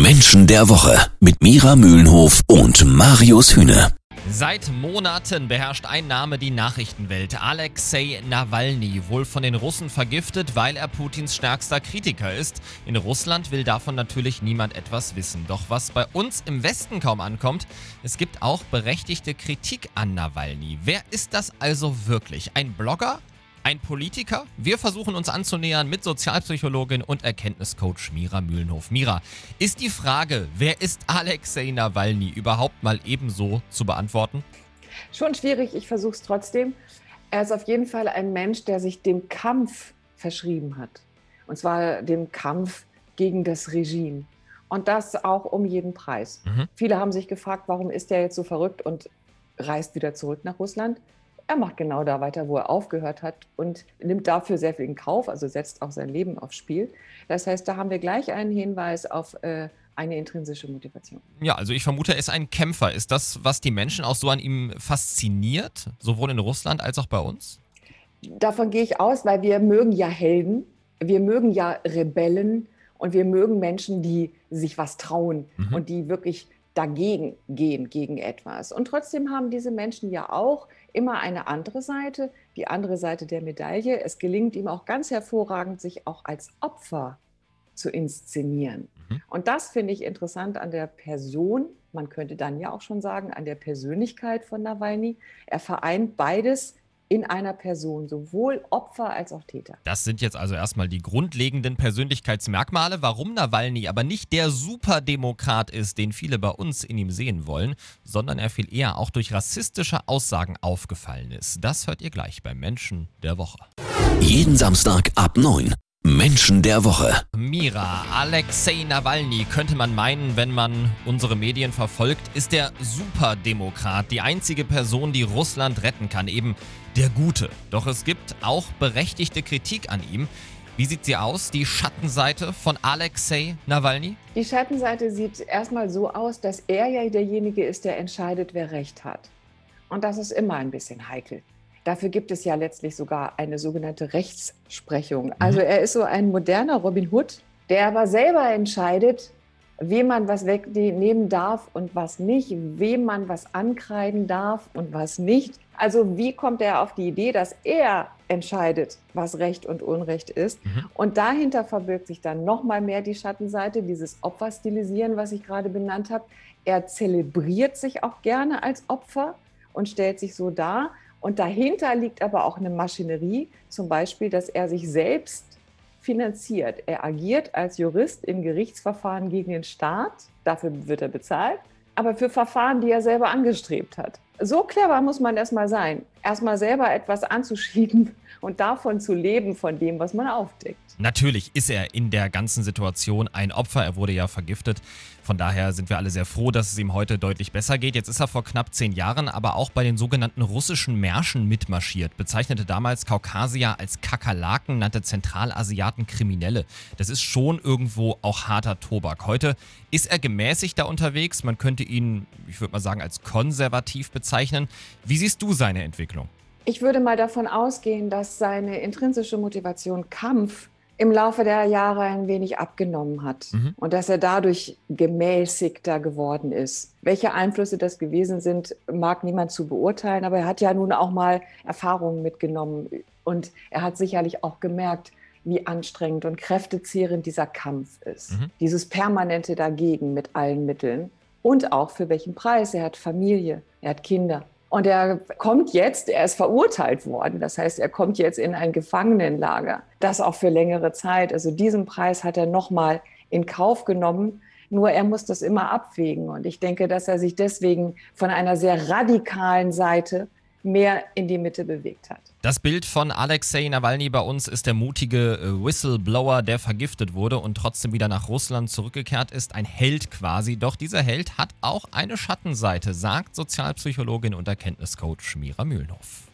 Menschen der Woche mit Mira Mühlenhof und Marius Hühne. Seit Monaten beherrscht ein Name die Nachrichtenwelt. Alexei Nawalny, wohl von den Russen vergiftet, weil er Putins stärkster Kritiker ist. In Russland will davon natürlich niemand etwas wissen. Doch was bei uns im Westen kaum ankommt, es gibt auch berechtigte Kritik an Nawalny. Wer ist das also wirklich? Ein Blogger? Ein Politiker. Wir versuchen uns anzunähern mit Sozialpsychologin und Erkenntniscoach Mira Mühlenhof. Mira, ist die Frage, wer ist Alexei Nawalny, überhaupt mal ebenso zu beantworten? Schon schwierig, ich versuche es trotzdem. Er ist auf jeden Fall ein Mensch, der sich dem Kampf verschrieben hat. Und zwar dem Kampf gegen das Regime. Und das auch um jeden Preis. Mhm. Viele haben sich gefragt, warum ist er jetzt so verrückt und reist wieder zurück nach Russland er macht genau da weiter, wo er aufgehört hat und nimmt dafür sehr viel in Kauf, also setzt auch sein Leben aufs Spiel. Das heißt, da haben wir gleich einen Hinweis auf äh, eine intrinsische Motivation. Ja, also ich vermute, er ist ein Kämpfer. Ist das, was die Menschen auch so an ihm fasziniert, sowohl in Russland als auch bei uns? Davon gehe ich aus, weil wir mögen ja Helden, wir mögen ja Rebellen und wir mögen Menschen, die sich was trauen mhm. und die wirklich dagegen gehen, gegen etwas. Und trotzdem haben diese Menschen ja auch immer eine andere Seite, die andere Seite der Medaille. Es gelingt ihm auch ganz hervorragend, sich auch als Opfer zu inszenieren. Mhm. Und das finde ich interessant an der Person. Man könnte dann ja auch schon sagen, an der Persönlichkeit von Nawalny. Er vereint beides in einer Person, sowohl Opfer als auch Täter. Das sind jetzt also erstmal die grundlegenden Persönlichkeitsmerkmale, warum Nawalny aber nicht der Superdemokrat ist, den viele bei uns in ihm sehen wollen, sondern er viel eher auch durch rassistische Aussagen aufgefallen ist. Das hört ihr gleich beim Menschen der Woche. Jeden Samstag ab 9. Menschen der Woche. Mira, Alexei Nawalny könnte man meinen, wenn man unsere Medien verfolgt, ist der Superdemokrat, die einzige Person, die Russland retten kann, eben der Gute. Doch es gibt auch berechtigte Kritik an ihm. Wie sieht sie aus, die Schattenseite von Alexei Nawalny? Die Schattenseite sieht erstmal so aus, dass er ja derjenige ist, der entscheidet, wer Recht hat. Und das ist immer ein bisschen heikel. Dafür gibt es ja letztlich sogar eine sogenannte Rechtsprechung. Mhm. Also er ist so ein moderner Robin Hood, der aber selber entscheidet, wem man was wegnehmen darf und was nicht, wem man was ankreiden darf und was nicht. Also wie kommt er auf die Idee, dass er entscheidet, was Recht und Unrecht ist? Mhm. Und dahinter verbirgt sich dann noch mal mehr die Schattenseite, dieses Opferstilisieren, was ich gerade benannt habe. Er zelebriert sich auch gerne als Opfer und stellt sich so dar. Und dahinter liegt aber auch eine Maschinerie, zum Beispiel, dass er sich selbst finanziert. Er agiert als Jurist in Gerichtsverfahren gegen den Staat, dafür wird er bezahlt, aber für Verfahren, die er selber angestrebt hat. So clever muss man erstmal sein, erstmal selber etwas anzuschieben und davon zu leben, von dem, was man aufdeckt. Natürlich ist er in der ganzen Situation ein Opfer. Er wurde ja vergiftet. Von daher sind wir alle sehr froh, dass es ihm heute deutlich besser geht. Jetzt ist er vor knapp zehn Jahren aber auch bei den sogenannten russischen Märschen mitmarschiert, bezeichnete damals Kaukasier als Kakerlaken, nannte Zentralasiaten Kriminelle. Das ist schon irgendwo auch harter Tobak. Heute ist er gemäßigter unterwegs. Man könnte ihn, ich würde mal sagen, als konservativ bezeichnen. Wie siehst du seine Entwicklung? Ich würde mal davon ausgehen, dass seine intrinsische Motivation Kampf im Laufe der Jahre ein wenig abgenommen hat mhm. und dass er dadurch gemäßigter geworden ist. Welche Einflüsse das gewesen sind, mag niemand zu beurteilen, aber er hat ja nun auch mal Erfahrungen mitgenommen und er hat sicherlich auch gemerkt, wie anstrengend und kräftezehrend dieser Kampf ist. Mhm. Dieses permanente Dagegen mit allen Mitteln und auch für welchen Preis. Er hat Familie, er hat Kinder. Und er kommt jetzt, er ist verurteilt worden. Das heißt, er kommt jetzt in ein Gefangenenlager. Das auch für längere Zeit. Also diesen Preis hat er nochmal in Kauf genommen. Nur er muss das immer abwägen. Und ich denke, dass er sich deswegen von einer sehr radikalen Seite mehr in die Mitte bewegt hat. Das Bild von Alexei Nawalny bei uns ist der mutige äh, Whistleblower, der vergiftet wurde und trotzdem wieder nach Russland zurückgekehrt ist. Ein Held quasi. Doch dieser Held hat auch eine Schattenseite, sagt Sozialpsychologin und Erkenntniscoach Mira Mühlenhoff.